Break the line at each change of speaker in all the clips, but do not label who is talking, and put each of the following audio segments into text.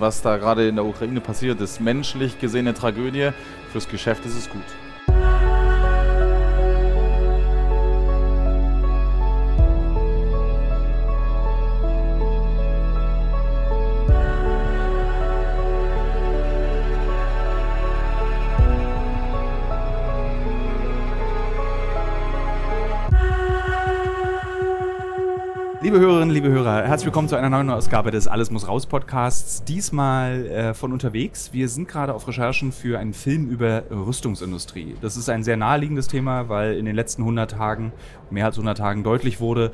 Was da gerade in der Ukraine passiert, ist menschlich gesehen eine Tragödie. Fürs Geschäft ist es gut.
Liebe Hörerinnen, liebe Hörer, herzlich willkommen zu einer neuen Ausgabe des Alles muss raus Podcasts. Diesmal äh, von unterwegs. Wir sind gerade auf Recherchen für einen Film über Rüstungsindustrie. Das ist ein sehr naheliegendes Thema, weil in den letzten 100 Tagen, mehr als 100 Tagen deutlich wurde,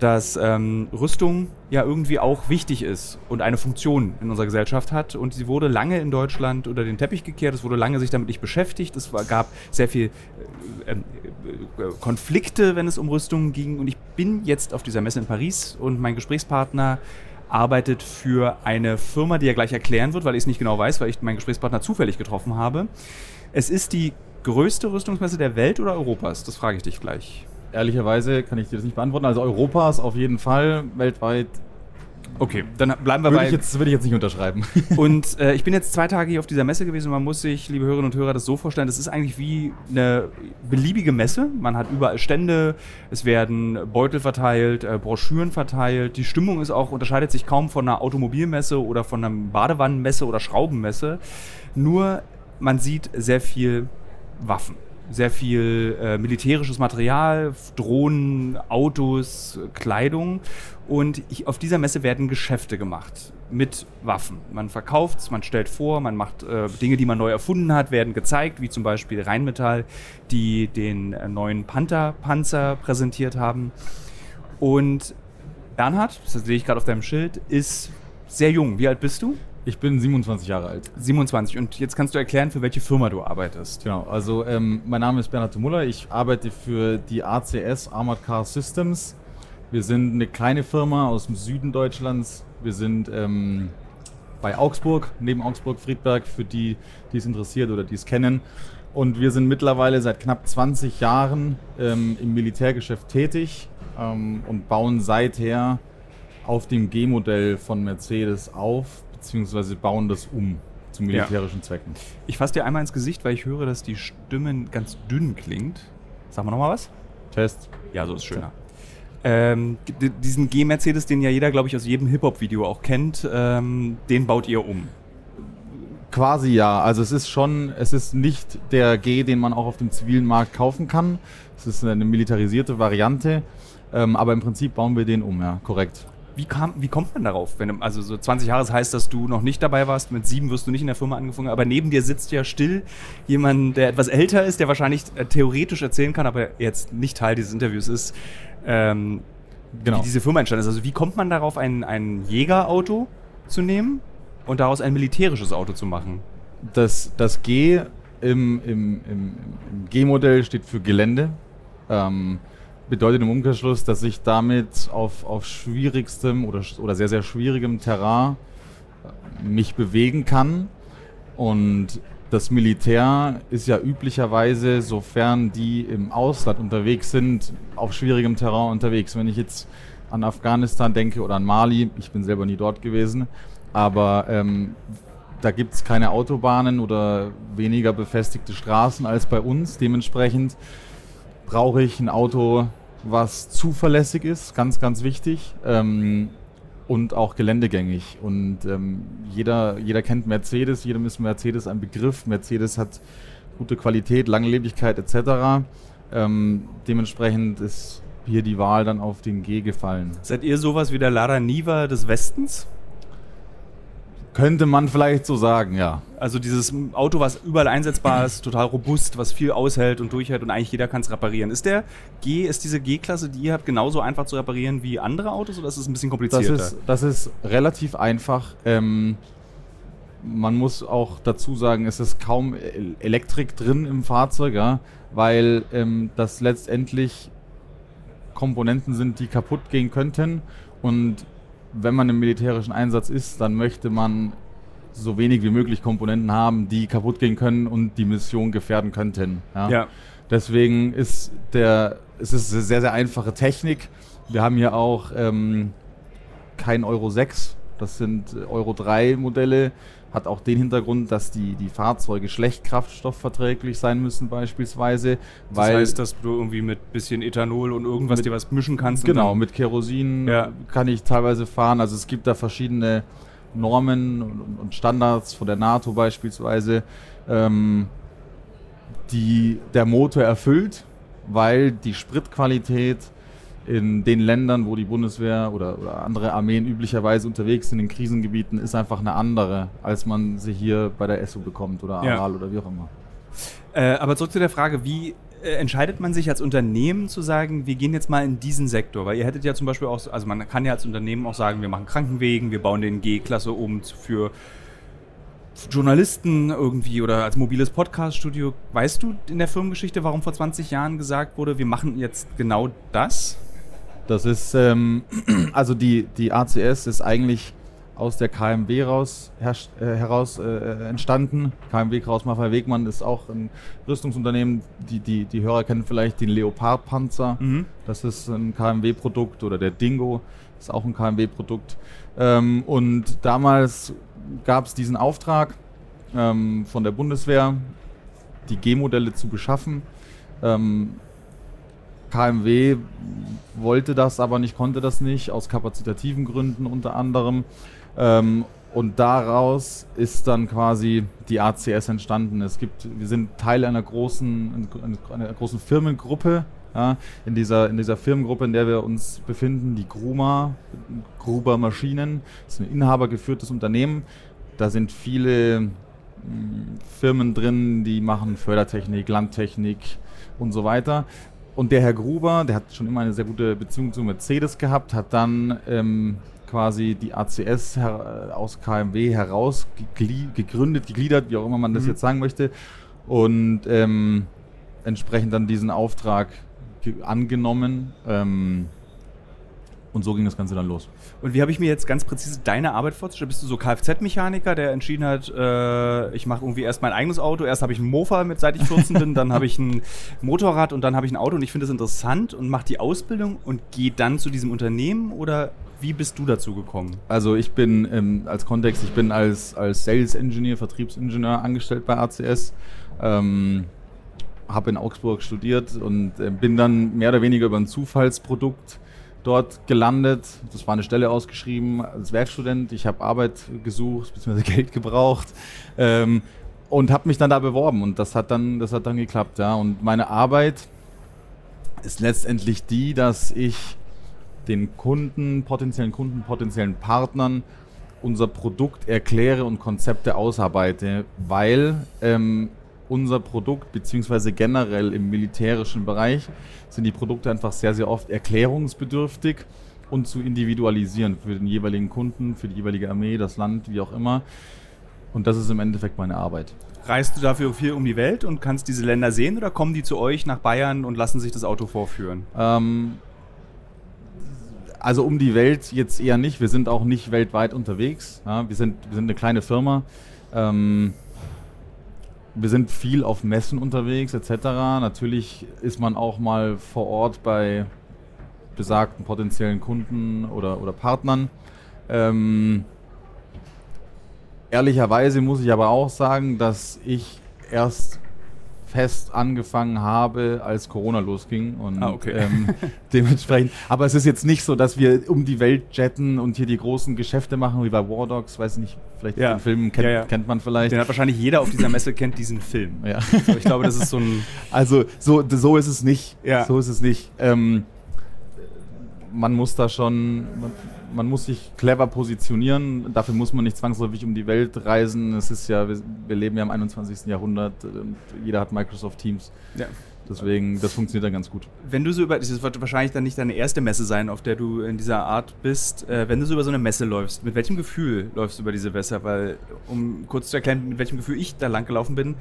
dass ähm, Rüstung ja irgendwie auch wichtig ist und eine Funktion in unserer Gesellschaft hat. Und sie wurde lange in Deutschland unter den Teppich gekehrt. Es wurde lange sich damit nicht beschäftigt. Es war, gab sehr viel äh, äh, Konflikte, wenn es um Rüstungen ging. Und ich bin jetzt auf dieser Messe in Paris und mein Gesprächspartner arbeitet für eine Firma, die er gleich erklären wird, weil ich es nicht genau weiß, weil ich meinen Gesprächspartner zufällig getroffen habe. Es ist die größte Rüstungsmesse der Welt oder Europas? Das frage ich dich gleich
ehrlicherweise kann ich dir das nicht beantworten. Also Europas auf jeden Fall, weltweit.
Okay, dann bleiben wir
würde
bei.
Ich jetzt, würde ich jetzt nicht unterschreiben.
Und äh, ich bin jetzt zwei Tage hier auf dieser Messe gewesen und man muss sich, liebe Hörerinnen und Hörer, das so vorstellen: Das ist eigentlich wie eine beliebige Messe. Man hat überall Stände, es werden Beutel verteilt, äh, Broschüren verteilt. Die Stimmung ist auch, unterscheidet sich kaum von einer Automobilmesse oder von einer Badewannenmesse oder Schraubenmesse. Nur man sieht sehr viel Waffen sehr viel äh, militärisches Material, Drohnen, Autos, Kleidung. Und ich, auf dieser Messe werden Geschäfte gemacht mit Waffen. Man verkauft es, man stellt vor, man macht äh, Dinge, die man neu erfunden hat, werden gezeigt, wie zum Beispiel Rheinmetall, die den äh, neuen Panther-Panzer präsentiert haben. Und Bernhard, das sehe ich gerade auf deinem Schild, ist sehr jung. Wie alt bist du?
Ich bin 27 Jahre alt.
27. Und jetzt kannst du erklären, für welche Firma du arbeitest.
Genau. Also ähm, mein Name ist Bernhard Muller. Ich arbeite für die ACS Armored Car Systems. Wir sind eine kleine Firma aus dem Süden Deutschlands. Wir sind ähm, bei Augsburg, neben Augsburg-Friedberg, für die, die es interessiert oder die es kennen. Und wir sind mittlerweile seit knapp 20 Jahren ähm, im Militärgeschäft tätig ähm, und bauen seither auf dem G-Modell von Mercedes auf, beziehungsweise bauen das um zu militärischen ja. Zwecken.
Ich fasse dir einmal ins Gesicht, weil ich höre, dass die Stimme ganz dünn klingt. Sag mal nochmal was.
Test.
Ja, so ist schöner. Ähm, diesen G-Mercedes, den ja jeder, glaube ich, aus jedem Hip-Hop-Video auch kennt, ähm, den baut ihr um.
Quasi ja. Also es ist schon, es ist nicht der G, den man auch auf dem zivilen Markt kaufen kann. Es ist eine militarisierte Variante. Ähm, aber im Prinzip bauen wir den um, ja, korrekt.
Wie, kam, wie kommt man darauf? Wenn, also so 20 Jahre heißt, dass du noch nicht dabei warst, mit sieben wirst du nicht in der Firma angefangen, aber neben dir sitzt ja still jemand, der etwas älter ist, der wahrscheinlich äh, theoretisch erzählen kann, aber jetzt nicht Teil dieses Interviews ist, ähm, genau. wie diese Firma entstanden ist. Also wie kommt man darauf, ein, ein Jägerauto zu nehmen und daraus ein militärisches Auto zu machen?
Das, das G im, im, im, im G-Modell steht für Gelände. Ähm, bedeutet im Umkehrschluss, dass ich damit auf, auf schwierigstem oder, oder sehr, sehr schwierigem Terrain äh, mich bewegen kann. Und das Militär ist ja üblicherweise, sofern die im Ausland unterwegs sind, auf schwierigem Terrain unterwegs. Wenn ich jetzt an Afghanistan denke oder an Mali, ich bin selber nie dort gewesen, aber ähm, da gibt es keine Autobahnen oder weniger befestigte Straßen als bei uns. Dementsprechend brauche ich ein Auto, was zuverlässig ist, ganz, ganz wichtig. Ähm, und auch geländegängig. Und ähm, jeder, jeder kennt Mercedes, jedem ist Mercedes ein Begriff. Mercedes hat gute Qualität, Langlebigkeit etc. Ähm, dementsprechend ist hier die Wahl dann auf den G gefallen.
Seid ihr sowas wie der Lara Niva des Westens?
Könnte man vielleicht so sagen, ja.
Also dieses Auto, was überall einsetzbar ist, total robust, was viel aushält und durchhält und eigentlich jeder kann es reparieren. Ist der G, ist diese G-Klasse, die ihr habt, genauso einfach zu reparieren wie andere Autos oder ist es ein bisschen komplizierter?
Das ist, das ist relativ einfach. Ähm, man muss auch dazu sagen, es ist kaum Elektrik drin im Fahrzeug, ja, weil ähm, das letztendlich Komponenten sind, die kaputt gehen könnten und wenn man im militärischen Einsatz ist, dann möchte man so wenig wie möglich Komponenten haben, die kaputt gehen können und die Mission gefährden könnten. Ja. ja. Deswegen ist der, es ist eine sehr, sehr einfache Technik. Wir haben hier auch ähm, kein Euro 6 Das sind Euro 3 Modelle. Hat auch den Hintergrund, dass die, die Fahrzeuge schlecht kraftstoffverträglich sein müssen beispielsweise.
Das heißt, dass du irgendwie mit bisschen Ethanol und irgendwas
Mit-
dir was mischen kannst.
Genau, mit Kerosin
Ja.
kann ich teilweise fahren. Also es gibt da verschiedene Normen und, Standards von der NATO beispielsweise, ähm, die der Motor erfüllt, weil die Spritqualität in den Ländern, wo die Bundeswehr oder, oder andere Armeen üblicherweise unterwegs sind, in Krisengebieten, ist einfach eine andere, als man sie hier bei der ESSO bekommt oder
Ja.
Aral oder wie auch immer.
Äh, aber zurück zu der Frage, wie äh, entscheidet man sich als Unternehmen zu sagen, wir gehen jetzt mal in diesen Sektor? Weil ihr hättet ja zum Beispiel auch, also man kann ja als Unternehmen auch sagen, wir machen Krankenwegen, wir bauen den G-Klasse um für Journalisten irgendwie oder als mobiles Podcast-Studio. Weißt du in der Firmengeschichte, warum vor 20 Jahren gesagt wurde, wir machen jetzt genau das?
Das ist, ähm, also die, die ACS ist eigentlich aus der KMW raus, herrscht, äh, heraus äh, entstanden. KMW Kraus Maffei Wegmann ist auch ein Rüstungsunternehmen. Die, die, die Hörer kennen vielleicht den Leopard-Panzer.
Mhm.
Das ist ein KMW-Produkt oder der Dingo ist auch ein KMW-Produkt. Ähm, und damals gab es diesen Auftrag ähm, von der Bundeswehr, die G-Modelle zu beschaffen. Ähm, KMW wollte das aber nicht, konnte das nicht, aus kapazitativen Gründen unter anderem. Ähm, und daraus ist dann quasi die ACS entstanden. Es gibt, wir sind Teil einer großen, einer großen Firmengruppe. Ja, in, dieser, in dieser Firmengruppe, in der wir uns befinden, die Gruma, Gruber Maschinen, ist ein inhabergeführtes Unternehmen. Da sind viele mh, Firmen drin, die machen Fördertechnik, Landtechnik und so weiter. Und der Herr Gruber, der hat schon immer eine sehr gute Beziehung zu Mercedes gehabt, hat dann ähm, quasi die ACS äh, aus KMW heraus geglie- gegründet, gegliedert, wie auch immer man das
Mhm.
jetzt sagen möchte. Und ähm, entsprechend dann diesen Auftrag ge- angenommen. Ähm, und so ging das Ganze dann los.
Und wie habe ich mir jetzt ganz präzise deine Arbeit vorzustellen? Bist du so Kfz-Mechaniker, der entschieden hat, äh, ich mache irgendwie erst mein eigenes Auto, erst habe ich ein Mofa, mit seit ich 14 bin, dann habe ich ein Motorrad und dann habe ich ein Auto und ich finde das interessant und mache die Ausbildung und gehe dann zu diesem Unternehmen oder wie bist du dazu gekommen?
Also ich bin ähm, als Kontext, ich bin als, als Sales Engineer, Vertriebsingenieur angestellt bei ACS. Ähm, habe in Augsburg studiert und äh, bin dann mehr oder weniger über ein Zufallsprodukt dort gelandet. Das war eine Stelle ausgeschrieben als Werkstudent. Ich habe Arbeit gesucht, bzw. Geld gebraucht ähm, und habe mich dann da beworben und das hat dann, das hat dann geklappt. Ja. Und meine Arbeit ist letztendlich die, dass ich den Kunden, potenziellen Kunden, potenziellen Partnern unser Produkt erkläre und Konzepte ausarbeite, weil ähm, unser Produkt beziehungsweise generell im militärischen Bereich sind die Produkte einfach sehr, sehr oft erklärungsbedürftig und zu individualisieren für den jeweiligen Kunden, für die jeweilige Armee, das Land, wie auch immer. Und das ist im Endeffekt meine Arbeit.
Reist du dafür viel um die Welt und kannst diese Länder sehen oder kommen die zu euch nach Bayern und lassen sich das Auto vorführen?
Ähm, also um die Welt jetzt eher nicht. Wir sind auch nicht weltweit unterwegs. Ja, wir, sind, wir sind eine kleine Firma. Ähm, wir sind viel auf Messen unterwegs etc. Natürlich ist man auch mal vor Ort bei besagten potenziellen Kunden oder, oder Partnern. Ähm, ehrlicherweise muss ich aber auch sagen, dass ich erst fest angefangen habe, als Corona losging. Und
Ah, okay.
ähm, dementsprechend. Aber es ist jetzt nicht so, dass wir um die Welt jetten und hier die großen Geschäfte machen, wie bei War Dogs, weiß nicht, vielleicht
Ja.
den Film kennt,
Ja, ja.
kennt man vielleicht.
Den hat wahrscheinlich jeder auf dieser Messe kennt diesen Film.
Ja.
So, ich glaube, das ist so ein
Also so, so ist es nicht.
Ja.
So ist es nicht. Ähm, man muss da schon, man, man muss sich clever positionieren. Dafür muss man nicht zwangsläufig um die Welt reisen. Es ist ja, wir, wir leben ja im 21. Jahrhundert und jeder hat Microsoft Teams.
ja.
Deswegen, das funktioniert dann ganz gut.
Wenn du so über, das wird wahrscheinlich dann nicht deine erste Messe sein, auf der du in dieser Art bist, äh, wenn du so über so eine Messe läufst, mit welchem Gefühl läufst du über diese Messe? Weil, um kurz zu erklären, mit welchem Gefühl ich da lang gelaufen bin,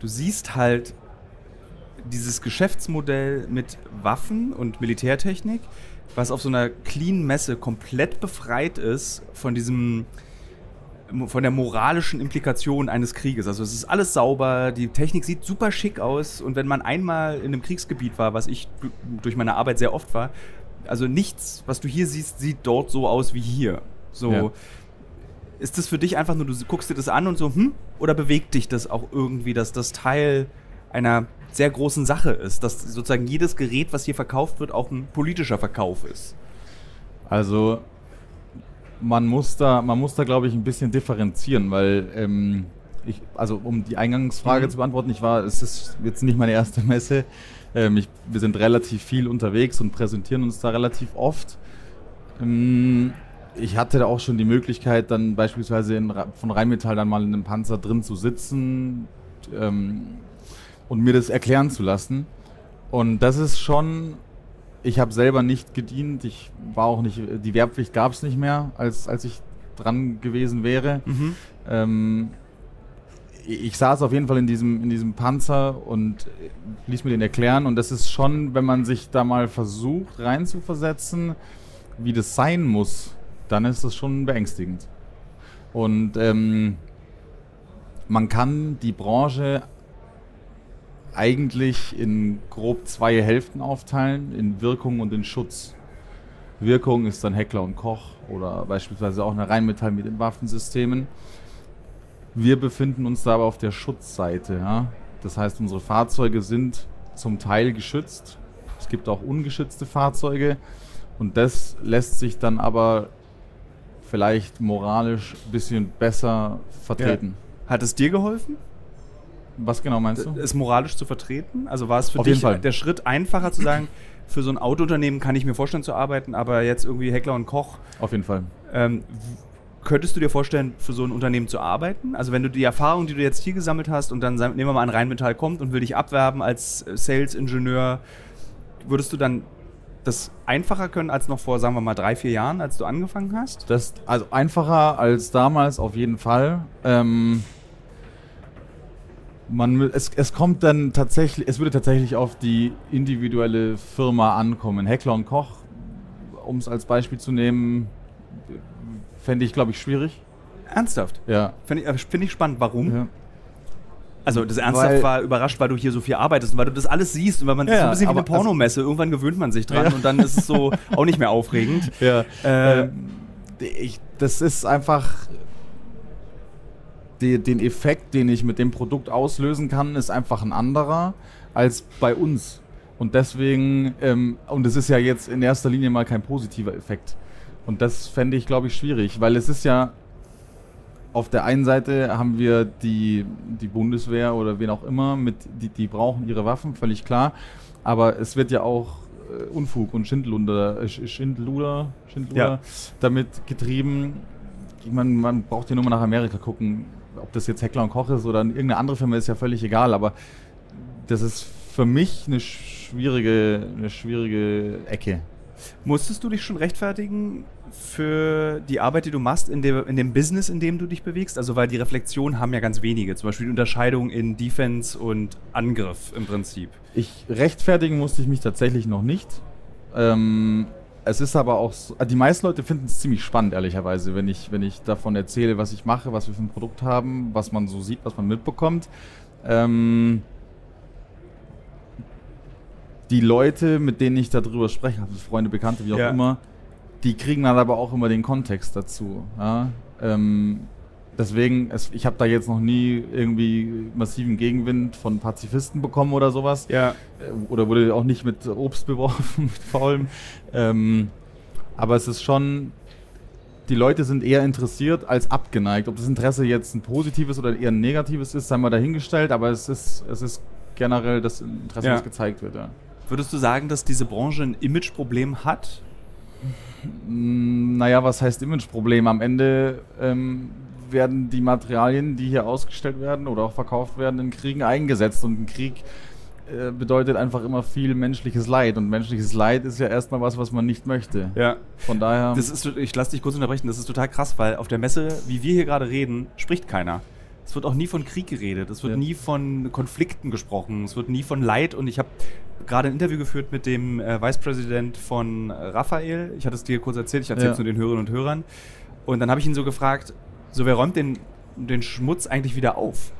du siehst halt dieses Geschäftsmodell mit Waffen und Militärtechnik, was auf so einer clean Messe komplett befreit ist von diesem von der moralischen Implikation eines Krieges. Also es ist alles sauber, die Technik sieht super schick aus und wenn man einmal in einem Kriegsgebiet war, was ich du- durch meine Arbeit sehr oft war, also nichts, was du hier siehst, sieht dort so aus wie hier. So,
Ja.
Ist das für dich einfach nur, du guckst dir das an und so, hm? Oder bewegt dich das auch irgendwie, dass das Teil einer sehr großen Sache ist, dass sozusagen jedes Gerät, was hier verkauft wird, auch ein politischer Verkauf ist?
Also man muss da, man muss da, glaube ich, ein bisschen differenzieren, weil ähm, ich, also um die Eingangsfrage mhm. zu beantworten, ich war, es ist jetzt nicht meine erste Messe. Ähm, ich, wir sind relativ viel unterwegs und präsentieren uns da relativ oft. Ähm, ich hatte da auch schon die Möglichkeit, dann beispielsweise in, von Rheinmetall dann mal in einem Panzer drin zu sitzen ähm, und mir das erklären zu lassen. Und das ist schon, ich habe selber nicht gedient, ich war auch nicht, die Wehrpflicht gab es nicht mehr, als, als ich dran gewesen wäre. Mhm. Ähm, ich saß auf jeden Fall in diesem, in diesem Panzer und ließ mir den erklären. Und das ist schon, wenn man sich da mal versucht reinzuversetzen, wie das sein muss, dann ist das schon beängstigend. Und ähm, man kann die Branche eigentlich in grob zwei Hälften aufteilen, in Wirkung und in Schutz. Wirkung ist dann Heckler und Koch oder beispielsweise auch eine Rheinmetall mit den Waffensystemen. Wir befinden uns da aber auf der Schutzseite. Ja? Das heißt, unsere Fahrzeuge sind zum Teil geschützt. Es gibt auch ungeschützte Fahrzeuge. Und das lässt sich dann aber vielleicht moralisch ein bisschen besser vertreten.
Ja. Hat es dir geholfen?
Was genau meinst du?
Es moralisch zu vertreten? Also war es für Auf dich der Schritt einfacher zu sagen, für so ein Autounternehmen kann ich mir vorstellen zu arbeiten, aber jetzt irgendwie Heckler und Koch.
Auf jeden Fall.
Ähm, könntest du dir vorstellen, für so ein Unternehmen zu arbeiten? Also wenn du die Erfahrung, die du jetzt hier gesammelt hast und dann nehmen wir mal an Rheinmetall kommt und will dich abwerben als Sales-Ingenieur, würdest du dann das einfacher können als noch vor, sagen wir mal, drei, vier Jahren, als du angefangen hast?
Das, also einfacher als damals auf jeden Fall. Ähm, man, es, es kommt dann tatsächlich, es würde tatsächlich auf die individuelle Firma ankommen. Heckler und Koch, um es als Beispiel zu nehmen, fände ich, glaube ich, schwierig.
Ernsthaft?
Ja.
Finde ich, äh, find ich spannend. Warum? Ja. Also das Ernsthaft weil, war überrascht, weil du hier so viel arbeitest und weil du das alles siehst und weil man ja, das so ein bisschen wie eine Pornomesse. Irgendwann gewöhnt man sich dran ja. und dann ist es so auch nicht mehr aufregend.
Ja. Äh, ähm, ich, das ist einfach die, den Effekt, den ich mit dem Produkt auslösen kann, ist einfach ein anderer als bei uns. Und deswegen, ähm, und es ist ja jetzt in erster Linie mal kein positiver Effekt. Und das fände ich, glaube ich, schwierig, weil es ist ja auf der einen Seite haben wir die, die Bundeswehr oder wen auch immer, mit, die, die brauchen ihre Waffen, völlig klar. Aber es wird ja auch äh, Unfug und Schindlunder, äh, Schindluder, Schindluder ja. damit getrieben. Ich meine, man braucht ja nur mal nach Amerika gucken. Ob das jetzt Heckler und Koch ist oder irgendeine andere Firma, ist ja völlig egal. Aber das ist für mich eine schwierige, eine schwierige Ecke.
Musstest du dich schon rechtfertigen für die Arbeit, die du machst in dem, in dem Business, in dem du dich bewegst? Also, weil die Reflexion haben ja ganz wenige, zum Beispiel die Unterscheidung in Defense und Angriff im Prinzip.
Ich rechtfertigen musste ich mich tatsächlich noch nicht. Ähm, es ist aber auch, so, die meisten Leute finden es ziemlich spannend, ehrlicherweise, wenn ich, wenn ich davon erzähle, was ich mache, was wir für ein Produkt haben, was man so sieht, was man mitbekommt. Ähm, die Leute, mit denen ich darüber spreche, also Freunde, Bekannte, wie auch ja. immer, die kriegen dann aber auch immer den Kontext dazu. Ja? Ähm, deswegen, es, ich habe da jetzt noch nie irgendwie massiven Gegenwind von Pazifisten bekommen oder sowas.
Ja.
Äh, oder wurde auch nicht mit Obst beworfen, mit faulem. Ähm, aber es ist schon, die Leute sind eher interessiert als abgeneigt. Ob das Interesse jetzt ein positives oder eher ein negatives ist, sei mal dahingestellt, aber es ist, es ist generell das Interesse, ja. das gezeigt wird. Ja.
Würdest du sagen, dass diese Branche ein Imageproblem hat?
Naja, was heißt Imageproblem? Am Ende ähm, werden die Materialien, die hier ausgestellt werden oder auch verkauft werden, in Kriegen eingesetzt. Und ein Krieg äh, bedeutet einfach immer viel menschliches Leid. Und menschliches Leid ist ja erstmal was, was man nicht möchte.
Ja. Von daher. Das ist, ich lasse dich kurz unterbrechen, das ist total krass, weil auf der Messe, wie wir hier gerade reden, spricht keiner. Es wird auch nie von Krieg geredet, es wird ja. nie von Konflikten gesprochen, es wird nie von Leid. Und ich habe gerade ein Interview geführt mit dem äh, Vicepräsident von Raphael. Ich hatte es dir kurz erzählt, ich erzähle es ja. nur den Hörerinnen und Hörern. Und dann habe ich ihn so gefragt, so wer räumt den, den Schmutz eigentlich wieder auf?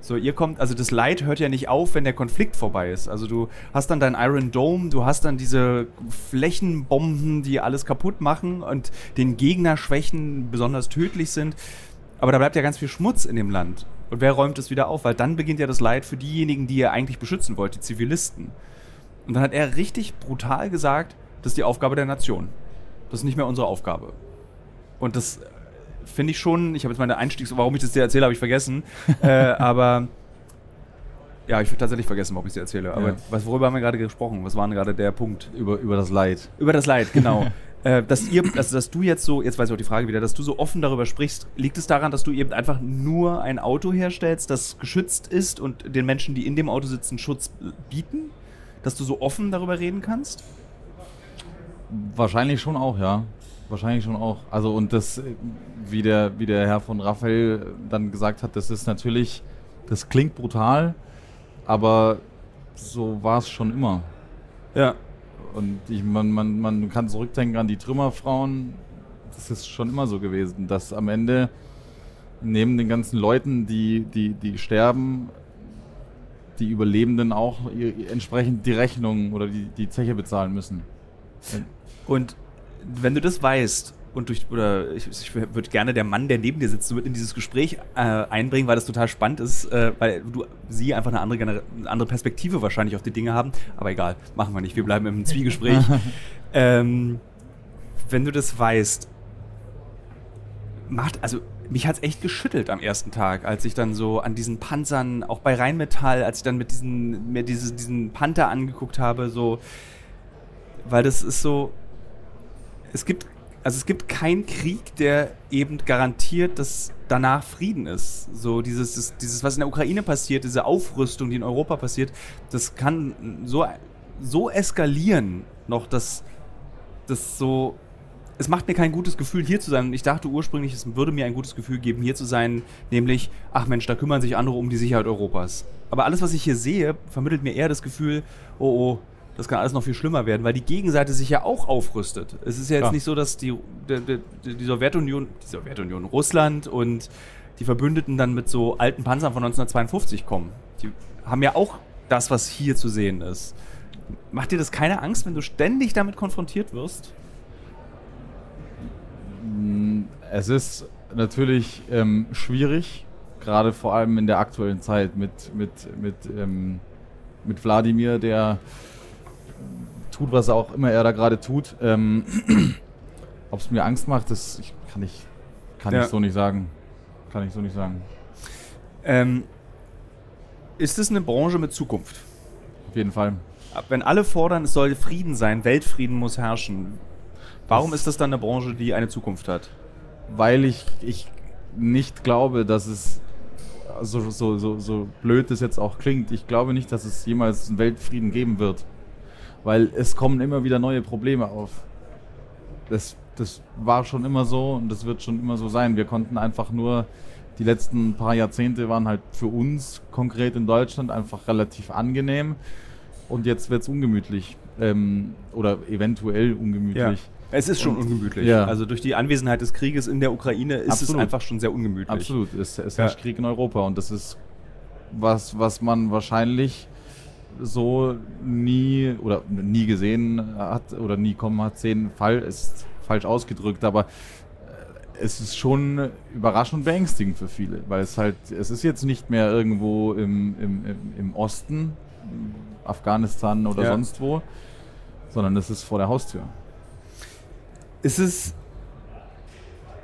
So, ihr kommt, also das Leid hört ja nicht auf, wenn der Konflikt vorbei ist. Also du hast dann dein Iron Dome, du hast dann diese Flächenbomben, die alles kaputt machen und den Gegner schwächen, besonders tödlich sind. Aber da bleibt ja ganz viel Schmutz in dem Land. Und wer räumt es wieder auf? Weil dann beginnt ja das Leid für diejenigen, die ihr eigentlich beschützen wollt, die Zivilisten. Und dann hat er richtig brutal gesagt, das ist die Aufgabe der Nation. Das ist nicht mehr unsere Aufgabe. Und das finde ich schon, ich habe jetzt meine Einstiegs, warum ich das dir erzähle, habe ich vergessen. äh, aber ja, ich würde tatsächlich vergessen, warum ich es dir erzähle. Aber
Ja.
was, worüber haben wir gerade gesprochen? Was war denn gerade der Punkt?
Über, über das Leid.
Über das Leid, genau. äh, dass ihr, also dass du jetzt so, jetzt weiß ich auch die Frage wieder, dass du so offen darüber sprichst, liegt es daran, dass du eben einfach nur ein Auto herstellst, das geschützt ist und den Menschen, die in dem Auto sitzen, Schutz bieten? Dass du so offen darüber reden kannst?
Wahrscheinlich schon auch, ja. Wahrscheinlich schon auch. Also und das, äh, wie der, wie der Herr von Raphael dann gesagt hat, das ist natürlich, das klingt brutal, aber so war es schon immer.
Ja.
Und ich, man, man, man kann zurückdenken an die Trümmerfrauen. Das ist schon immer so gewesen, dass am Ende neben den ganzen Leuten, die, die, die sterben, die Überlebenden auch entsprechend die Rechnung oder die, die Zeche bezahlen müssen.
Und wenn du das weißt und durch, oder ich, ich würde gerne der Mann, der neben dir sitzt, mit in dieses Gespräch äh, einbringen, weil das total spannend ist, äh, weil du sie einfach eine andere, eine andere Perspektive wahrscheinlich auf die Dinge haben. Aber egal, machen wir nicht. Wir bleiben im Zwiegespräch. ähm, wenn du das weißt, macht, also mich hat es echt geschüttelt am ersten Tag, als ich dann so an diesen Panzern, auch bei Rheinmetall, als ich dann mit diesen, mir diese, diesen Panther angeguckt habe, so, weil das ist so, es gibt, also es gibt keinen Krieg, der eben garantiert, dass danach Frieden ist. So dieses, dieses, was in der Ukraine passiert, diese Aufrüstung, die in Europa passiert, das kann so, so eskalieren noch, dass das so, es macht mir kein gutes Gefühl, hier zu sein. Ich dachte ursprünglich, es würde mir ein gutes Gefühl geben, hier zu sein, nämlich, ach Mensch, da kümmern sich andere um die Sicherheit Europas. Aber alles, was ich hier sehe, vermittelt mir eher das Gefühl, oh oh, das kann alles noch viel schlimmer werden, weil die Gegenseite sich ja auch aufrüstet. Es ist ja jetzt
Klar.
nicht so, dass die, die, die, Sowjetunion, die Sowjetunion, Russland und die Verbündeten dann mit so alten Panzern von 1952 kommen. Die haben ja auch das, was hier zu sehen ist. Macht dir das keine Angst, wenn du ständig damit konfrontiert wirst?
Es ist natürlich ähm, schwierig, gerade vor allem in der aktuellen Zeit mit, mit, mit, ähm, mit Wladimir, der tut, was auch immer er da gerade tut. Ähm, Ob es mir Angst macht, das ich, kann, ich, kann
Ja.
ich so nicht sagen. Kann ich so nicht sagen.
Ähm, ist es eine Branche mit Zukunft?
Auf jeden Fall.
Wenn alle fordern, es soll Frieden sein, Weltfrieden muss herrschen, warum ist das dann eine Branche, die eine Zukunft hat?
weil ich, ich nicht glaube, dass es so, so, so, so blöd es jetzt auch klingt, ich glaube nicht, dass es jemals einen Weltfrieden geben wird. Weil es kommen immer wieder neue Probleme auf. Das, das war schon immer so und das wird schon immer so sein. Wir konnten einfach nur, die letzten paar Jahrzehnte waren halt für uns konkret in Deutschland einfach relativ angenehm und jetzt wird es ungemütlich. Ähm, oder eventuell ungemütlich.
Es ist schon
Und-
ungemütlich.
Ja.
Also durch die Anwesenheit des Krieges in der Ukraine ist es
Absolut.
einfach schon sehr ungemütlich.
Absolut, es, es
Ja.
herrscht Krieg in Europa und das ist was, was man wahrscheinlich so nie oder nie gesehen hat oder nie kommen hat sehen. Fall ist falsch ausgedrückt, aber äh, es ist schon überraschend beängstigend für viele, weil es halt, es ist jetzt nicht mehr irgendwo im, im, im, im Osten, Afghanistan oder
Ja.
sonst wo, sondern es ist vor der Haustür.
Ist es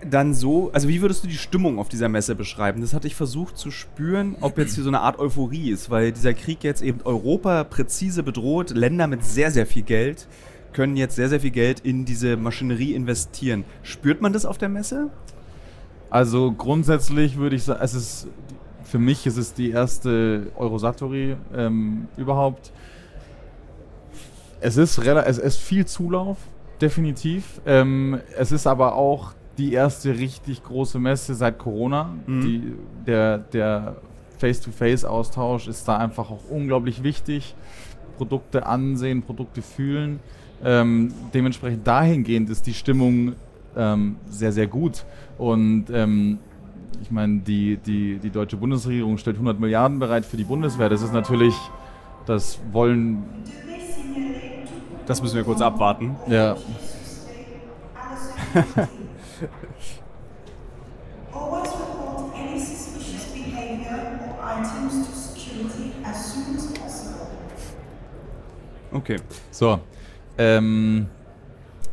dann so, also wie würdest du die Stimmung auf dieser Messe beschreiben? Das hatte ich versucht zu spüren, ob jetzt hier so eine Art Euphorie ist, weil dieser Krieg jetzt eben Europa präzise bedroht, Länder mit sehr, sehr viel Geld können jetzt sehr, sehr viel Geld in diese Maschinerie investieren. Spürt man das auf der Messe?
Also grundsätzlich würde ich sagen, es ist für mich ist es die erste Eurosatori ähm, überhaupt. Es ist, es ist viel Zulauf, definitiv. Ähm, es ist aber auch die erste richtig große Messe seit Corona.
Mhm.
Die, der der Face-to-Face-Austausch ist da einfach auch unglaublich wichtig. Produkte ansehen, Produkte fühlen. Ähm, dementsprechend dahingehend ist die Stimmung ähm, sehr, sehr gut. Und ähm, ich meine, die, die, die deutsche Bundesregierung stellt 100 Milliarden bereit für die Bundeswehr. Das ist natürlich, das wollen.
Das müssen wir kurz abwarten.
Ja.
Always report any suspicious behavior or items to security as soon as possible.
Okay.
So. Ähm,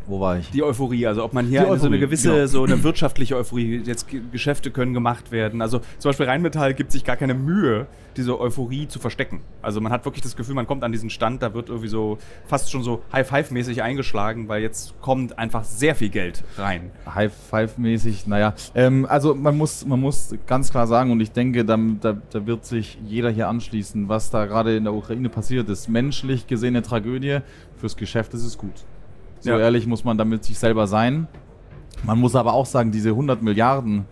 wo war ich?
Die Euphorie, also ob man hier eine, so eine gewisse,
genau.
so eine wirtschaftliche Euphorie, jetzt Ge- Geschäfte können gemacht werden. Also zum Beispiel Rheinmetall gibt sich gar keine Mühe, diese Euphorie zu verstecken. Also man hat wirklich das Gefühl, man kommt an diesen Stand, da wird irgendwie so fast schon so High-Five-mäßig eingeschlagen, weil jetzt kommt einfach sehr viel Geld rein.
High-Five-mäßig, naja. Ähm, also man muss, man muss ganz klar sagen, und ich denke, da, da, da wird sich jeder hier anschließen, was da gerade in der Ukraine passiert ist. Menschlich gesehen eine Tragödie, fürs Geschäft ist es gut. So
Ja.
ehrlich muss man damit sich selber sein. Man muss aber auch sagen, diese 100 Milliarden,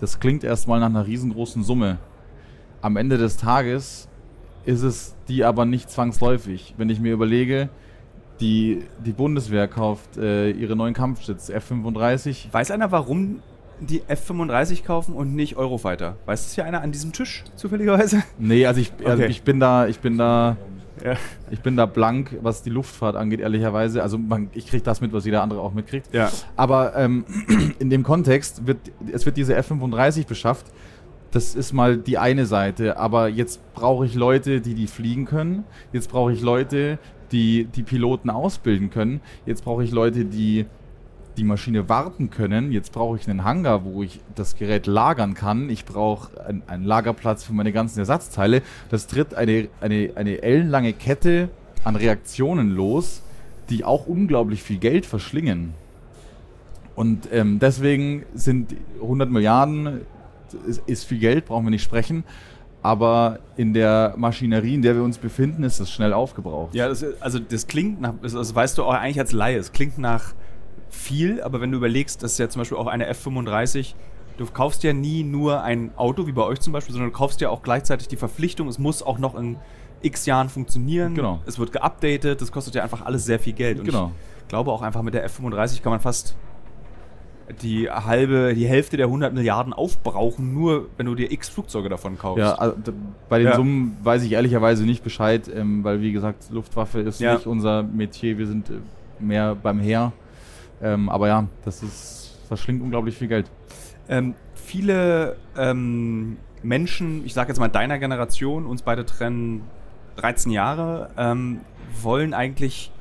das klingt erstmal nach einer riesengroßen Summe. Am Ende des Tages ist es die aber nicht zwangsläufig. Wenn ich mir überlege, die, die Bundeswehr kauft äh, ihre neuen Kampfjets F-35
Weiß einer, warum die F-35 kaufen und nicht Eurofighter? Weiß das hier einer an diesem Tisch zufälligerweise?
Nee, also ich, also
Okay.
ich bin da, ich bin da,
Ja.
ich bin da blank, was die Luftfahrt angeht, ehrlicherweise. Also man, ich kriege das mit, was jeder andere auch mitkriegt.
Ja.
Aber ähm, in dem Kontext wird, es wird diese F-35 beschafft. Das ist mal die eine Seite. Aber jetzt brauche ich Leute, die die fliegen können. Jetzt brauche ich Leute, die die Piloten ausbilden können. Jetzt brauche ich Leute, die die Maschine warten können. Jetzt brauche ich einen Hangar, wo ich das Gerät lagern kann. Ich brauche ein, einen Lagerplatz für meine ganzen Ersatzteile. Das tritt eine, eine, eine ellenlange Kette an Reaktionen los, die auch unglaublich viel Geld verschlingen. Und ähm, deswegen sind 100 Milliarden ist, ist viel Geld, brauchen wir nicht sprechen. Aber in der Maschinerie, in der wir uns befinden, ist das schnell aufgebraucht.
Ja, das, also das klingt nach, das weißt du auch eigentlich als Laie, es klingt nach viel, aber wenn du überlegst, dass ja zum Beispiel auch eine F-35, du kaufst ja nie nur ein Auto, wie bei euch zum Beispiel, sondern du kaufst ja auch gleichzeitig die Verpflichtung, es muss auch noch in x Jahren funktionieren,
Genau.
es wird geupdatet, das kostet ja einfach alles sehr viel Geld. Und
Genau.
ich glaube auch einfach mit der F-35 kann man fast die halbe, die Hälfte der 100 Milliarden aufbrauchen, nur wenn du dir x Flugzeuge davon kaufst.
Ja, also, bei den
Ja.
Summen weiß ich ehrlicherweise nicht Bescheid, ähm, weil wie gesagt, Luftwaffe ist
Ja.
nicht unser Metier, wir sind äh, mehr beim Heer. Ähm, aber ja, das ist, verschlingt unglaublich viel Geld.
Ähm, viele ähm, Menschen, ich sage jetzt mal deiner Generation, uns beide trennen 13 Jahre, ähm, wollen eigentlich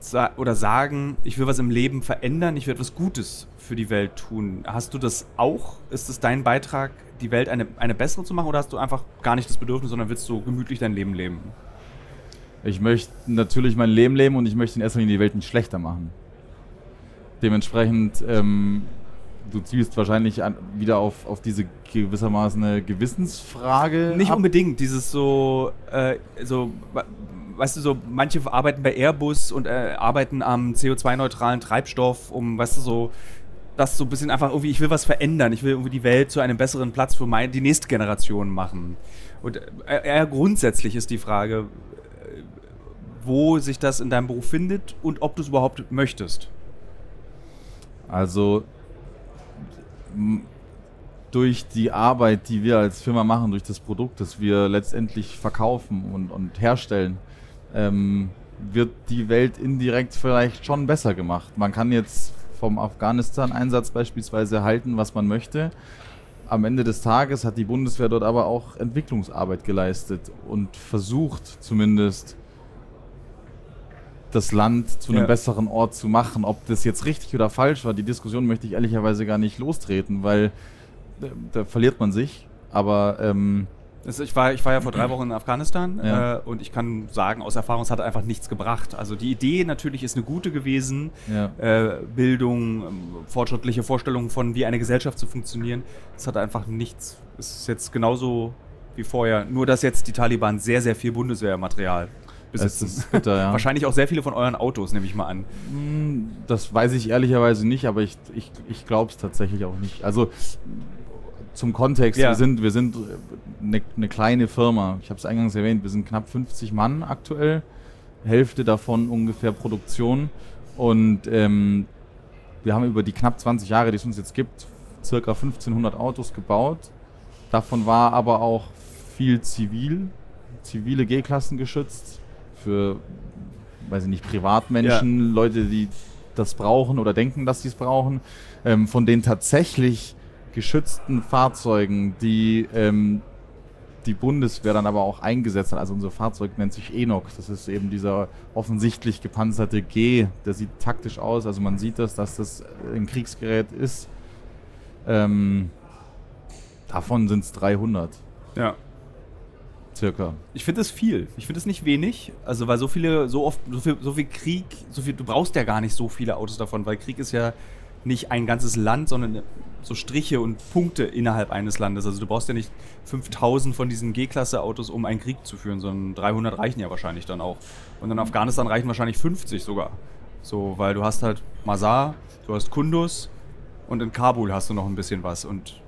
sa oder sagen, ich will was im Leben verändern, ich will etwas Gutes für die Welt tun. Hast du das auch? Ist es dein Beitrag, die Welt eine, eine bessere zu machen oder hast du einfach gar nicht das Bedürfnis, sondern willst du gemütlich dein Leben leben?
Ich möchte natürlich mein Leben leben und ich möchte in erster Linie die Welt nicht schlechter machen. Dementsprechend, ähm, du zielst wahrscheinlich an, wieder auf, auf diese gewissermaßen eine Gewissensfrage.
Nicht
ab.
unbedingt, dieses so, äh, so, weißt du, so, manche arbeiten bei Airbus und äh, arbeiten am CO2-neutralen Treibstoff, um, weißt du, so, das so ein bisschen einfach irgendwie, ich will was verändern, ich will irgendwie die Welt zu einem besseren Platz für mein, die nächste Generation machen. Und äh, eher grundsätzlich ist die Frage, äh, wo sich das in deinem Beruf findet und ob du es überhaupt möchtest.
Also durch die Arbeit, die wir als Firma machen, durch das Produkt, das wir letztendlich verkaufen und, und herstellen, ähm, wird die Welt indirekt vielleicht schon besser gemacht. Man kann jetzt vom Afghanistan-Einsatz beispielsweise halten, was man möchte. Am Ende des Tages hat die Bundeswehr dort aber auch Entwicklungsarbeit geleistet und versucht zumindest das Land zu einem
Ja.
besseren Ort zu machen. Ob das jetzt richtig oder falsch war, die Diskussion möchte ich ehrlicherweise gar nicht lostreten, weil äh, da verliert man sich. Aber ähm,
ich, war, ich war ja vor drei Wochen in Afghanistan
Ja.
äh, und ich kann sagen, aus Erfahrung, es hat einfach nichts gebracht. Also die Idee natürlich ist eine gute gewesen,
ja,
äh, Bildung, ähm, fortschrittliche Vorstellungen von, wie eine Gesellschaft zu funktionieren. Es hat einfach nichts. Es ist jetzt genauso wie vorher, nur dass jetzt die Taliban sehr, sehr viel Bundeswehrmaterial
es
besitzen.
bitter, ja.
Wahrscheinlich auch sehr viele von euren Autos, nehme ich mal an.
Hm, Das weiß ich ehrlicherweise nicht, aber ich, ich, ich glaube es tatsächlich auch nicht. Also zum Kontext,
Ja.
wir sind, wir sind eine, eine kleine Firma. Ich habe es eingangs erwähnt, wir sind knapp 50 Mann aktuell. Hälfte davon ungefähr Produktion. Und ähm, wir haben über die knapp 20 Jahre, die es uns jetzt gibt, circa 1500 Autos gebaut. Davon war aber auch viel zivil, zivile G-Klassen geschützt für, weiß ich nicht, Privatmenschen, Leute, die das brauchen oder denken, dass sie es brauchen. Ähm, von den tatsächlich geschützten Fahrzeugen, die ähm, die Bundeswehr dann aber auch eingesetzt hat. Also unser Fahrzeug nennt sich Enoch. Das ist eben dieser offensichtlich gepanzerte G. Der sieht taktisch aus. Also man sieht das, dass das ein Kriegsgerät ist. Ähm, davon sind es 300
Ja.
Circa.
Ich finde es viel. Ich finde es nicht wenig. Also, weil so viele, so oft, so viel, so viel Krieg, so viel, du brauchst ja gar nicht so viele Autos davon, weil Krieg ist ja nicht ein ganzes Land, sondern so Striche und Punkte innerhalb eines Landes. Also, du brauchst ja nicht 5000 von diesen G-Klasse-Autos, um einen Krieg zu führen, sondern 300 reichen ja wahrscheinlich dann auch. Und in Afghanistan reichen wahrscheinlich 50 sogar. So, weil du hast halt Mazar, du hast Kunduz und in Kabul hast du noch ein bisschen was und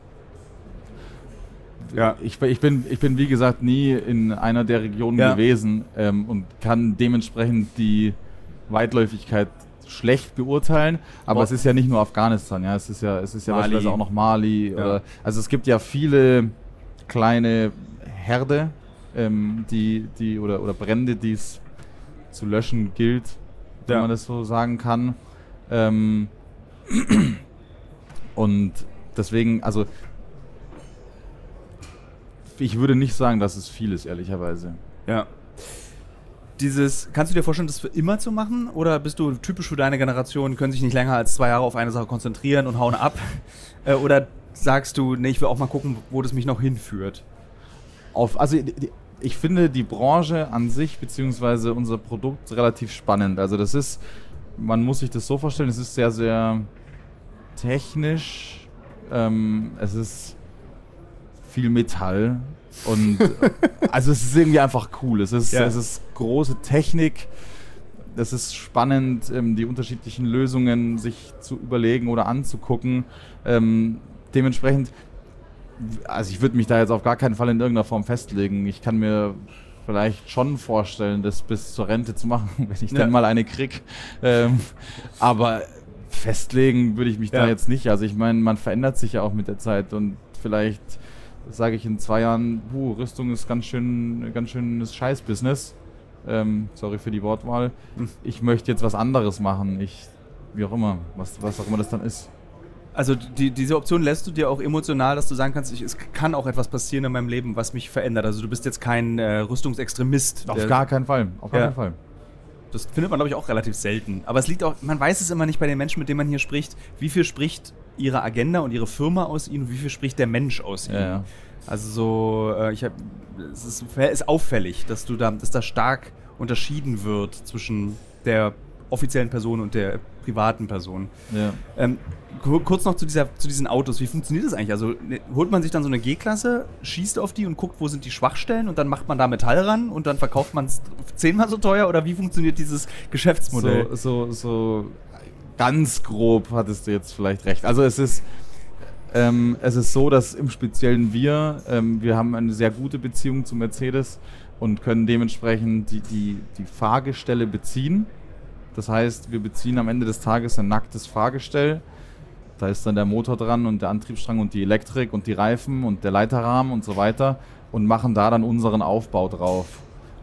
Ja.
Ich, ich, bin, ich bin, wie gesagt, nie in einer der Regionen
Ja.
gewesen ähm, und kann dementsprechend die Weitläufigkeit schlecht beurteilen. Aber
Boah.
es ist ja nicht nur Afghanistan, ja, es ist ja, es ist ja
Mali.
beispielsweise auch noch Mali.
Ja.
Oder, also es gibt ja viele kleine Herde, ähm, die, die, oder, oder Brände, die es zu löschen gilt, wenn man das so sagen kann. Ähm, und deswegen, also ich würde nicht sagen, dass es viel ist, ehrlicherweise.
Ja. Dieses, kannst du dir vorstellen, das für immer zu machen? Oder bist du typisch für deine Generation, können sich nicht länger als zwei Jahre auf eine Sache konzentrieren und hauen ab? Äh, Oder sagst du, nee, ich will auch mal gucken, wo das mich noch hinführt?
Auf, also ich finde die Branche an sich, beziehungsweise unser Produkt relativ spannend. Also das ist, man muss sich das so vorstellen, es ist sehr, sehr technisch, ähm, es ist viel Metall und also es ist irgendwie einfach cool. Es ist,
Ja.
es ist große Technik. Es ist spannend, ähm, die unterschiedlichen Lösungen sich zu überlegen oder anzugucken. Ähm, dementsprechend, also ich würde mich da jetzt auf gar keinen Fall in irgendeiner Form festlegen. Ich kann mir vielleicht schon vorstellen, das bis zur Rente zu machen, wenn ich
Ja.
dann mal eine krieg. Ähm, aber festlegen würde ich mich da
Ja.
jetzt nicht. Also ich meine, man verändert sich ja auch mit der Zeit und vielleicht sage ich in zwei Jahren, puh, Rüstung ist ganz schön, ganz schönes Scheißbusiness. Ähm, sorry für die Wortwahl.
Hm.
Ich möchte jetzt was anderes machen. Ich, wie auch immer, was, was auch immer das dann ist.
Also die, diese Option lässt du dir auch emotional, dass du sagen kannst, ich, es kann auch etwas passieren in meinem Leben, was mich verändert. Also du bist jetzt kein äh, Rüstungsextremist.
Auf gar keinen Fall. Auf gar
Ja.
keinen Fall.
Das findet man, glaube ich, auch relativ selten. Aber es liegt auch, man weiß es immer nicht bei den Menschen, mit denen man hier spricht, wie viel spricht ihre Agenda und ihre Firma aus ihnen und wie viel spricht der Mensch aus ihnen.
Ja.
Also so, äh, ich hab, es ist, ist auffällig, dass du da, dass da stark unterschieden wird zwischen der offiziellen Person und der privaten Person.
Ja.
Ähm, ku- kurz noch zu, dieser, zu diesen Autos. Wie funktioniert das eigentlich? Also ne, holt man sich dann so eine G-Klasse, schießt auf die und guckt, wo sind die Schwachstellen und dann macht man da Metall ran und dann verkauft man es zehnmal so teuer? Oder wie funktioniert dieses Geschäftsmodell?
So, so, so ganz grob hattest du jetzt vielleicht recht. Also es ist, ähm, es ist so, dass im Speziellen wir, ähm, wir haben eine sehr gute Beziehung zu Mercedes und können dementsprechend die, die, die Fahrgestelle beziehen. Das heißt, wir beziehen am Ende des Tages ein nacktes Fahrgestell. Da ist dann der Motor dran und der Antriebsstrang und die Elektrik und die Reifen und der Leiterrahmen und so weiter und machen da dann unseren Aufbau drauf.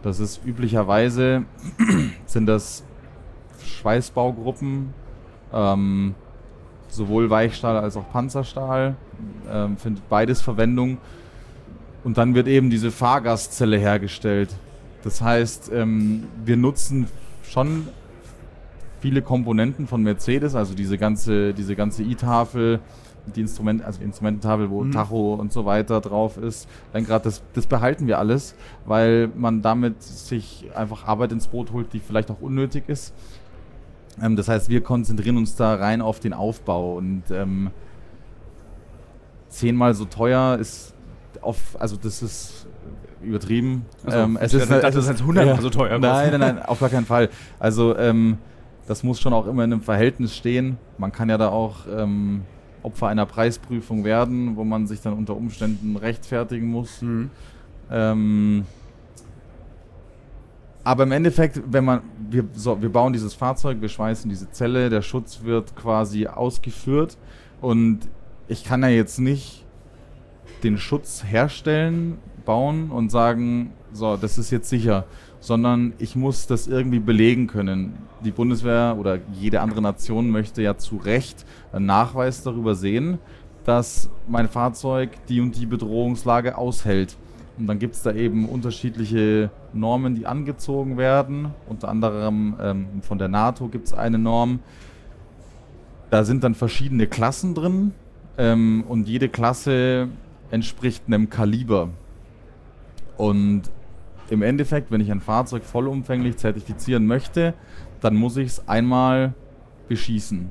Das ist üblicherweise, sind das Schweißbaugruppen, ähm, sowohl Weichstahl als auch Panzerstahl, ähm, findet beides Verwendung. Und dann wird eben diese Fahrgastzelle hergestellt. Das heißt, ähm, wir nutzen schon viele Komponenten von Mercedes, also diese ganze, diese ganze i-Tafel, die Instrument, also die Instrumententafel, wo
Mhm.
Tacho und so weiter drauf ist. Lenkrad, das, das behalten wir alles, weil man damit sich einfach Arbeit ins Boot holt, die vielleicht auch unnötig ist. Ähm, das heißt, wir konzentrieren uns da rein auf den Aufbau und ähm, zehnmal so teuer ist auf, also das ist übertrieben.
Also,
ähm, es ist,
das
ist
100 mal so teuer.
Nein, nein, nein, auf gar keinen Fall. Also ähm, das muss schon auch immer in einem Verhältnis stehen. Man kann ja da auch ähm, Opfer einer Preisprüfung werden, wo man sich dann unter Umständen rechtfertigen muss.
Mhm.
Aber im Endeffekt, wenn man, wir, so, wir bauen dieses Fahrzeug, wir schweißen diese Zelle, der Schutz wird quasi ausgeführt und ich kann ja jetzt nicht den Schutz herstellen, bauen und sagen, so, das ist jetzt sicher, sondern ich muss das irgendwie belegen können. Die Bundeswehr oder jede andere Nation möchte ja zu Recht einen Nachweis darüber sehen, dass mein Fahrzeug die und die Bedrohungslage aushält. Und dann gibt es da eben unterschiedliche Normen, die angezogen werden. Unter anderem ähm, von der NATO gibt es eine Norm. Da sind dann verschiedene Klassen drin ähm, und jede Klasse entspricht einem Kaliber. Und im Endeffekt, wenn ich ein Fahrzeug vollumfänglich zertifizieren möchte, dann muss ich es einmal beschießen.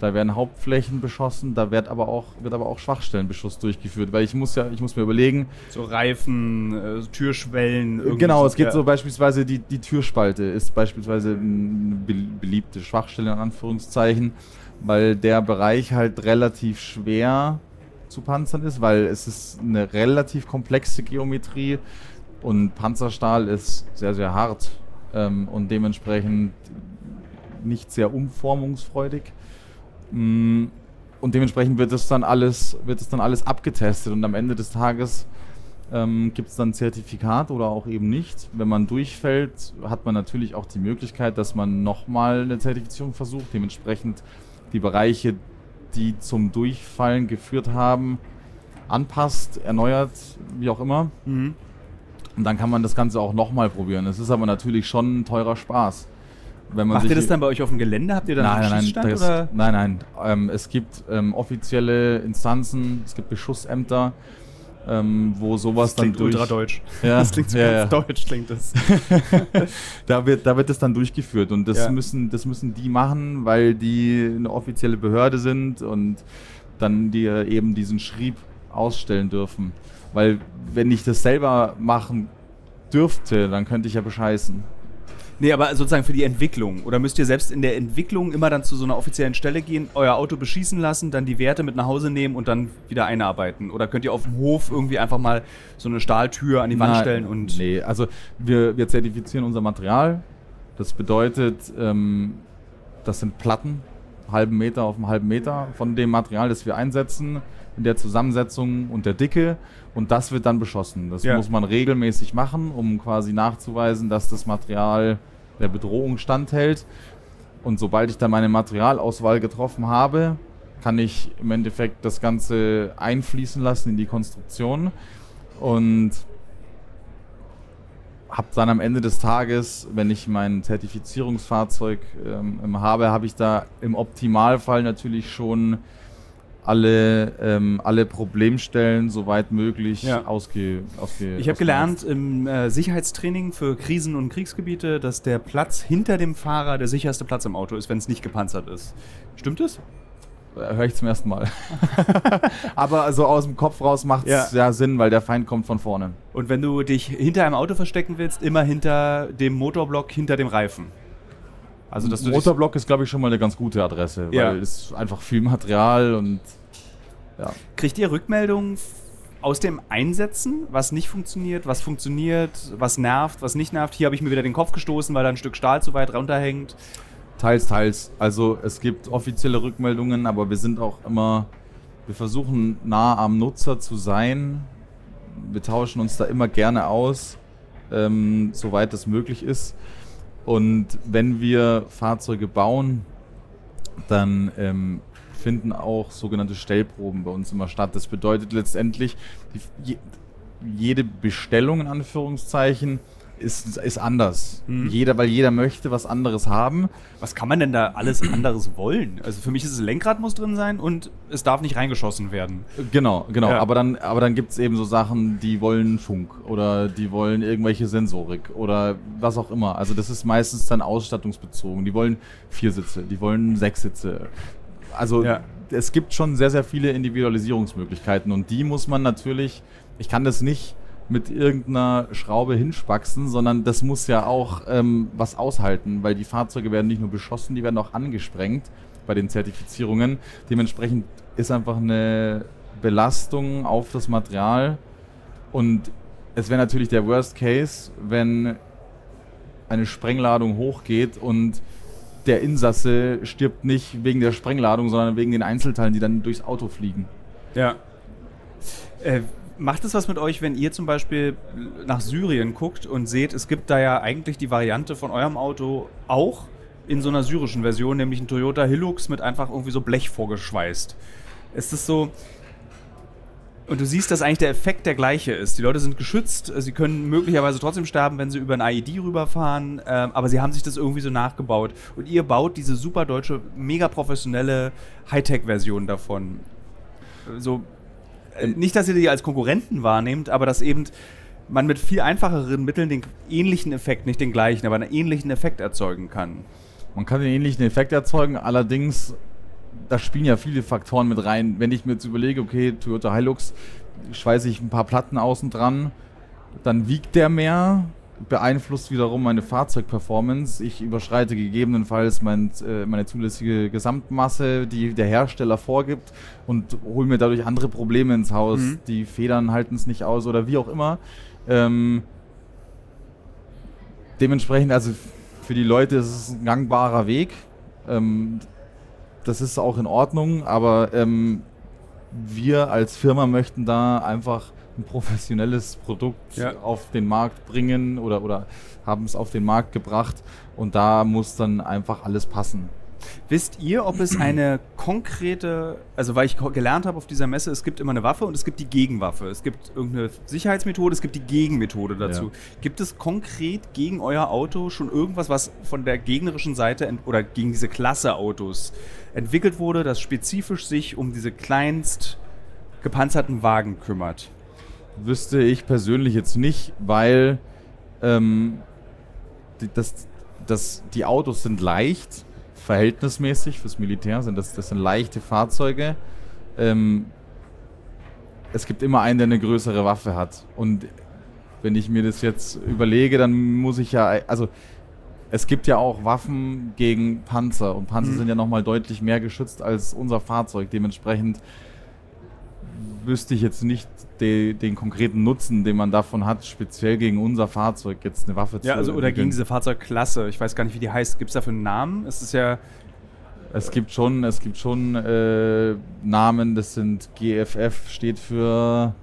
Da werden Hauptflächen beschossen, da wird aber auch, wird aber auch Schwachstellenbeschuss durchgeführt, weil ich muss ja, ich muss mir überlegen.
So Reifen, äh, Türschwellen. irgendwie
Genau, es geht
ja.
so beispielsweise die, die Türspalte ist beispielsweise eine be- beliebte Schwachstelle in Anführungszeichen, weil der Bereich halt relativ schwer zu panzern ist, weil es ist eine relativ komplexe Geometrie und Panzerstahl ist sehr, sehr hart ähm, und dementsprechend nicht sehr umformungsfreudig. Mm, Und dementsprechend wird es dann alles, wird es dann alles abgetestet und am Ende des Tages ähm, gibt es dann ein Zertifikat oder auch eben nicht. Wenn man durchfällt, hat man natürlich auch die Möglichkeit, dass man nochmal eine Zertifizierung versucht. Dementsprechend die Bereiche, die zum Durchfallen geführt haben, anpasst, erneuert, wie auch immer.
Mhm.
Und dann kann man das Ganze auch nochmal probieren. Es ist aber natürlich schon ein teurer Spaß. Wenn man
Macht ihr das dann bei euch auf dem Gelände? Habt ihr dann
nein,
einen
nein, das,
oder?
nein, nein. Ähm, es gibt ähm, offizielle Instanzen, es gibt Beschussämter, ähm, wo sowas dann durch.
ultradeutsch.
Ja,
das klingt so
ja,
ganz
ja.
deutsch, klingt das.
da wird, da wird es dann durchgeführt und das
Ja.
müssen, das müssen die machen, weil die eine offizielle Behörde sind und dann die eben diesen Schrieb ausstellen dürfen. Weil wenn ich das selber machen dürfte, dann könnte ich ja bescheißen.
Nee, aber sozusagen für die Entwicklung. Oder müsst ihr selbst in der Entwicklung immer dann zu so einer offiziellen Stelle gehen, euer Auto beschießen lassen, dann die Werte mit nach Hause nehmen und dann wieder einarbeiten? Oder könnt ihr auf dem Hof irgendwie einfach mal so eine Stahltür an die Wand
Nein,
stellen und.
Nee, also wir, wir zertifizieren unser Material. Das bedeutet, ähm, das sind Platten, halben Meter auf einem halben Meter von dem Material, das wir einsetzen, in der Zusammensetzung und der Dicke. Und das wird dann beschossen. Das
Ja.
muss man regelmäßig machen, um quasi nachzuweisen, dass das Material der Bedrohung standhält. Und sobald ich dann meine Materialauswahl getroffen habe, kann ich im Endeffekt das Ganze einfließen lassen in die Konstruktion. Und habe dann am Ende des Tages, wenn ich mein Zertifizierungsfahrzeug ähm, habe, habe ich da im Optimalfall natürlich schon alle, ähm, alle Problemstellen soweit möglich
Ja.
ausge, ausge
Ich habe gelernt im äh, Sicherheitstraining für Krisen- und Kriegsgebiete, dass der Platz hinter dem Fahrer der sicherste Platz im Auto ist, wenn es nicht gepanzert ist. Stimmt das?
Höre ich zum ersten Mal. Aber so aus dem Kopf raus macht es
Ja.
ja. Sinn, weil der Feind kommt von vorne.
Und wenn du dich hinter einem Auto verstecken willst, immer hinter dem Motorblock, hinter dem Reifen. Also, dass du
Motorblock ist, glaube ich, schon mal eine ganz gute Adresse,
Ja.
weil es ist einfach viel Material und ja.
Kriegt ihr Rückmeldungen aus dem Einsetzen, was nicht funktioniert, was funktioniert, was nervt, was nicht nervt? Hier habe ich mir wieder den Kopf gestoßen, weil da ein Stück Stahl zu weit runterhängt.
Teils, teils. Also es gibt offizielle Rückmeldungen, aber wir sind auch immer, wir versuchen nah am Nutzer zu sein. Wir tauschen uns da immer gerne aus, ähm, soweit das möglich ist. Und wenn wir Fahrzeuge bauen, dann ähm, finden auch sogenannte Stellproben bei uns immer statt. Das bedeutet letztendlich, die, je, jede Bestellung in Anführungszeichen ist, ist anders.
Mhm.
Jeder, weil jeder möchte was anderes haben.
Was kann man denn da alles anderes wollen? Also für mich ist es Lenkrad muss drin sein und es darf nicht reingeschossen werden.
Genau, genau.
Ja.
Aber dann, aber dann gibt es eben so Sachen, die wollen Funk oder die wollen irgendwelche Sensorik oder was auch immer. Also das ist meistens dann ausstattungsbezogen. Die wollen vier Sitze, die wollen sechs Sitze. Also
Ja.
es gibt schon sehr, sehr viele Individualisierungsmöglichkeiten und die muss man natürlich, ich kann das nicht mit irgendeiner Schraube hinspaxen, sondern das muss ja auch ähm, was aushalten, weil die Fahrzeuge werden nicht nur beschossen, die werden auch angesprengt bei den Zertifizierungen. Dementsprechend ist einfach eine Belastung auf das Material und es wäre natürlich der Worst Case, wenn eine Sprengladung hochgeht und der Insasse stirbt nicht wegen der Sprengladung, sondern wegen den Einzelteilen, die dann durchs Auto fliegen.
Ja. Äh, macht es was mit euch, wenn ihr zum Beispiel nach Syrien guckt und seht, es gibt da ja eigentlich die Variante von eurem Auto auch in so einer syrischen Version, nämlich ein Toyota Hilux mit einfach irgendwie so Blech vorgeschweißt. Ist es so, und du siehst, dass eigentlich der Effekt der gleiche ist. Die Leute sind geschützt, sie können möglicherweise trotzdem sterben, wenn sie über ein IED rüberfahren, ähm, aber sie haben sich das irgendwie so nachgebaut. Und ihr baut diese super deutsche, mega professionelle Hightech-Version davon. So, äh, nicht, dass ihr die als Konkurrenten wahrnehmt, aber dass eben man mit viel einfacheren Mitteln den ähnlichen Effekt, nicht den gleichen, aber einen ähnlichen Effekt erzeugen kann.
Man kann den ähnlichen Effekt erzeugen, allerdings da spielen ja viele Faktoren mit rein. Wenn ich mir jetzt überlege, okay, Toyota Hilux, schweiße ich ein paar Platten außen dran, dann wiegt der mehr, beeinflusst wiederum meine Fahrzeugperformance. Ich überschreite gegebenenfalls mein, äh, meine zulässige Gesamtmasse, die der Hersteller vorgibt und hole mir dadurch andere Probleme ins Haus. Mhm. Die Federn halten es nicht aus oder wie auch immer. Ähm, dementsprechend, also für die Leute ist es ein gangbarer Weg. Ähm, das ist auch in Ordnung, aber ähm, wir als Firma möchten da einfach ein professionelles Produkt ja. auf den Markt bringen oder, oder haben es auf den Markt gebracht und da muss dann einfach alles passen.
Wisst ihr, ob es eine konkrete, also weil ich gelernt habe auf dieser Messe, es gibt immer eine Waffe und es gibt die Gegenwaffe. Es gibt irgendeine Sicherheitsmethode, es gibt die Gegenmethode dazu. Ja. Gibt es konkret gegen euer Auto schon irgendwas, was von der gegnerischen Seite oder gegen diese Klasse Autos entwickelt wurde, das spezifisch sich um diese kleinst gepanzerten Wagen kümmert?
Wüsste ich persönlich jetzt nicht, weil ähm, das, das, die Autos sind leicht verhältnismäßig fürs Militär sind das, das sind leichte Fahrzeuge. Ähm, es gibt immer einen, der eine größere Waffe hat. Und wenn ich mir das jetzt überlege, dann muss ich ja, also es gibt ja auch Waffen gegen Panzer und Panzer mhm. sind ja nochmal deutlich mehr geschützt als unser Fahrzeug. Dementsprechend wüsste ich jetzt nicht de, den konkreten Nutzen, den man davon hat, speziell gegen unser Fahrzeug jetzt eine Waffe
ja, zu Ja, also oder gegen diese Fahrzeugklasse. Ich weiß gar nicht, wie die heißt. Gibt es dafür einen Namen? Es ist ja.
Es gibt schon, es gibt schon äh, Namen, das sind GFF, steht für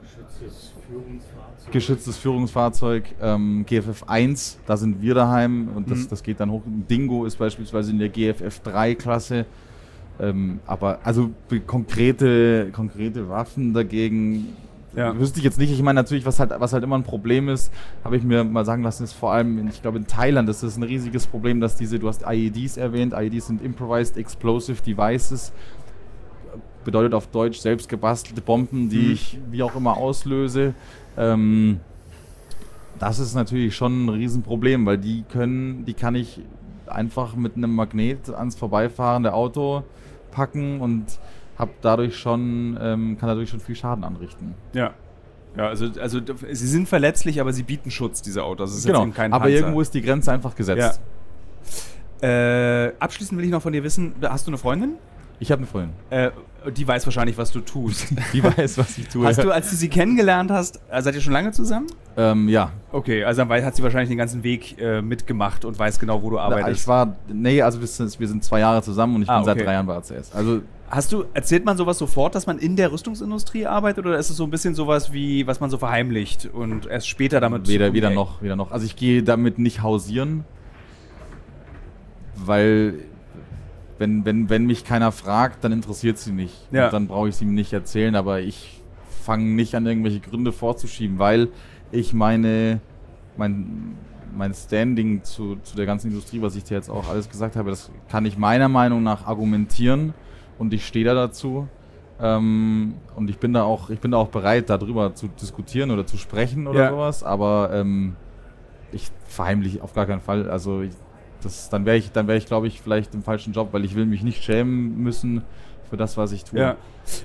Geschütztes Führungsfahrzeug. Geschütztes Führungsfahrzeug, ähm, GFF 1, da sind wir daheim und das, mhm. das geht dann hoch. Dingo ist beispielsweise in der GFF 3 Klasse. Ähm, aber also konkrete, konkrete Waffen dagegen ja. wüsste ich jetzt nicht. Ich meine natürlich, was halt, was halt immer ein Problem ist, habe ich mir mal sagen lassen, ist vor allem, ich glaube in Thailand ist das ein riesiges Problem, dass diese, du hast IEDs erwähnt, IEDs sind Improvised Explosive Devices, bedeutet auf Deutsch selbst gebastelte Bomben, die mhm. ich wie auch immer auslöse. Ähm, das ist natürlich schon ein Riesenproblem, weil die können, die kann ich einfach mit einem Magnet ans vorbeifahrende Auto packen und hab dadurch schon, ähm, kann dadurch schon viel Schaden anrichten.
Ja. Ja, also, also sie sind verletzlich, aber sie bieten Schutz, diese Autos. Das
ist genau, aber Panzer. irgendwo ist die Grenze einfach gesetzt.
Ja. Äh, abschließend will ich noch von dir wissen, hast du eine Freundin?
Ich habe eine Freundin.
Äh, die weiß wahrscheinlich, was du tust.
die weiß, was ich tue.
Hast du, als du sie kennengelernt hast, äh, seid ihr schon lange zusammen?
Ähm, ja.
Okay, also dann hat sie wahrscheinlich den ganzen Weg äh, mitgemacht und weiß genau, wo du arbeitest.
Ich war, nee, also wir sind, wir sind zwei Jahre zusammen und ich ah, bin okay. seit drei Jahren bei ACS. Also
Hast du, erzählt man sowas sofort, dass man in der Rüstungsindustrie arbeitet oder ist es so ein bisschen sowas wie, was man so verheimlicht und erst später damit
Weder, weder noch, weder noch. Also ich gehe damit nicht hausieren, weil wenn, wenn, wenn mich keiner fragt, dann interessiert sie nicht. Ja. Und dann brauche ich sie ihm nicht erzählen, aber ich fange nicht an, irgendwelche Gründe vorzuschieben, weil ich meine, mein, mein Standing zu, zu der ganzen Industrie, was ich dir jetzt auch alles gesagt habe, das kann ich meiner Meinung nach argumentieren und ich stehe da dazu. Ähm, und ich bin da auch, ich bin da auch bereit, darüber zu diskutieren oder zu sprechen oder ja. sowas, aber ähm, ich verheimliche auf gar keinen Fall. Also ich, das, dann wäre ich, dann ich, glaube ich, vielleicht im falschen Job, weil ich will mich nicht schämen müssen für das, was ich tue. Ja.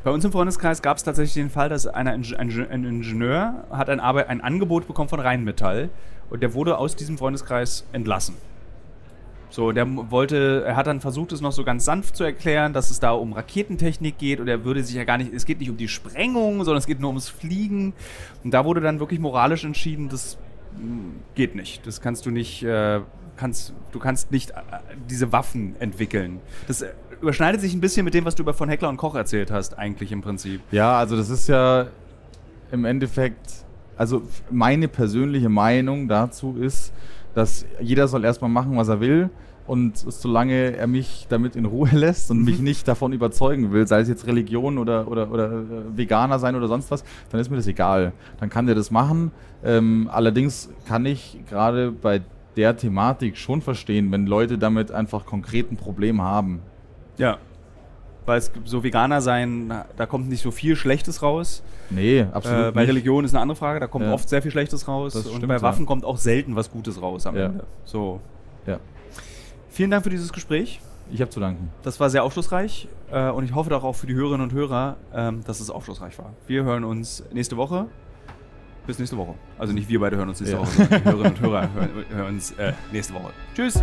Bei uns im Freundeskreis gab es tatsächlich den Fall, dass einer, ein, ein Ingenieur hat ein, Arbeit, ein Angebot bekommen von Rheinmetall und der wurde aus diesem Freundeskreis entlassen. So, der wollte, er hat dann versucht, es noch so ganz sanft zu erklären, dass es da um Raketentechnik geht und er würde sich ja gar nicht, es geht nicht um die Sprengung, sondern es geht nur ums Fliegen. Und da wurde dann wirklich moralisch entschieden, das hm, geht nicht. Das kannst du nicht äh, kannst, du kannst nicht äh, diese Waffen entwickeln. Das, äh, überschneidet sich ein bisschen mit dem, was du über von Heckler und Koch erzählt hast, eigentlich im Prinzip.
Ja, also das ist ja im Endeffekt, also meine persönliche Meinung dazu ist, dass jeder soll erstmal machen, was er will. Und solange er mich damit in Ruhe lässt und mich nicht davon überzeugen will, sei es jetzt Religion oder, oder, oder äh, Veganer sein oder sonst was, dann ist mir das egal. Dann kann der das machen. Ähm, allerdings kann ich gerade bei der Thematik schon verstehen, wenn Leute damit einfach konkret ein Problem haben.
Ja. Weil es so Veganer sein, da kommt nicht so viel Schlechtes raus.
Nee, absolut.
Äh, bei
nicht.
Religion ist eine andere Frage, da kommt
Ja.
oft sehr viel Schlechtes raus.
Das
und
stimmt,
bei Waffen
ja.
kommt auch selten was Gutes raus am
Ja.
Ende. So.
Ja.
Vielen Dank für dieses Gespräch.
Ich habe zu danken.
Das war sehr aufschlussreich äh, und ich hoffe doch auch für die Hörerinnen und Hörer, ähm, dass es aufschlussreich war. Wir hören uns nächste Woche. Bis nächste Woche. Also nicht wir beide hören uns nächste
Ja.
Woche, sondern die Hörerinnen und Hörer hören, hören uns äh, nächste Woche. Tschüss!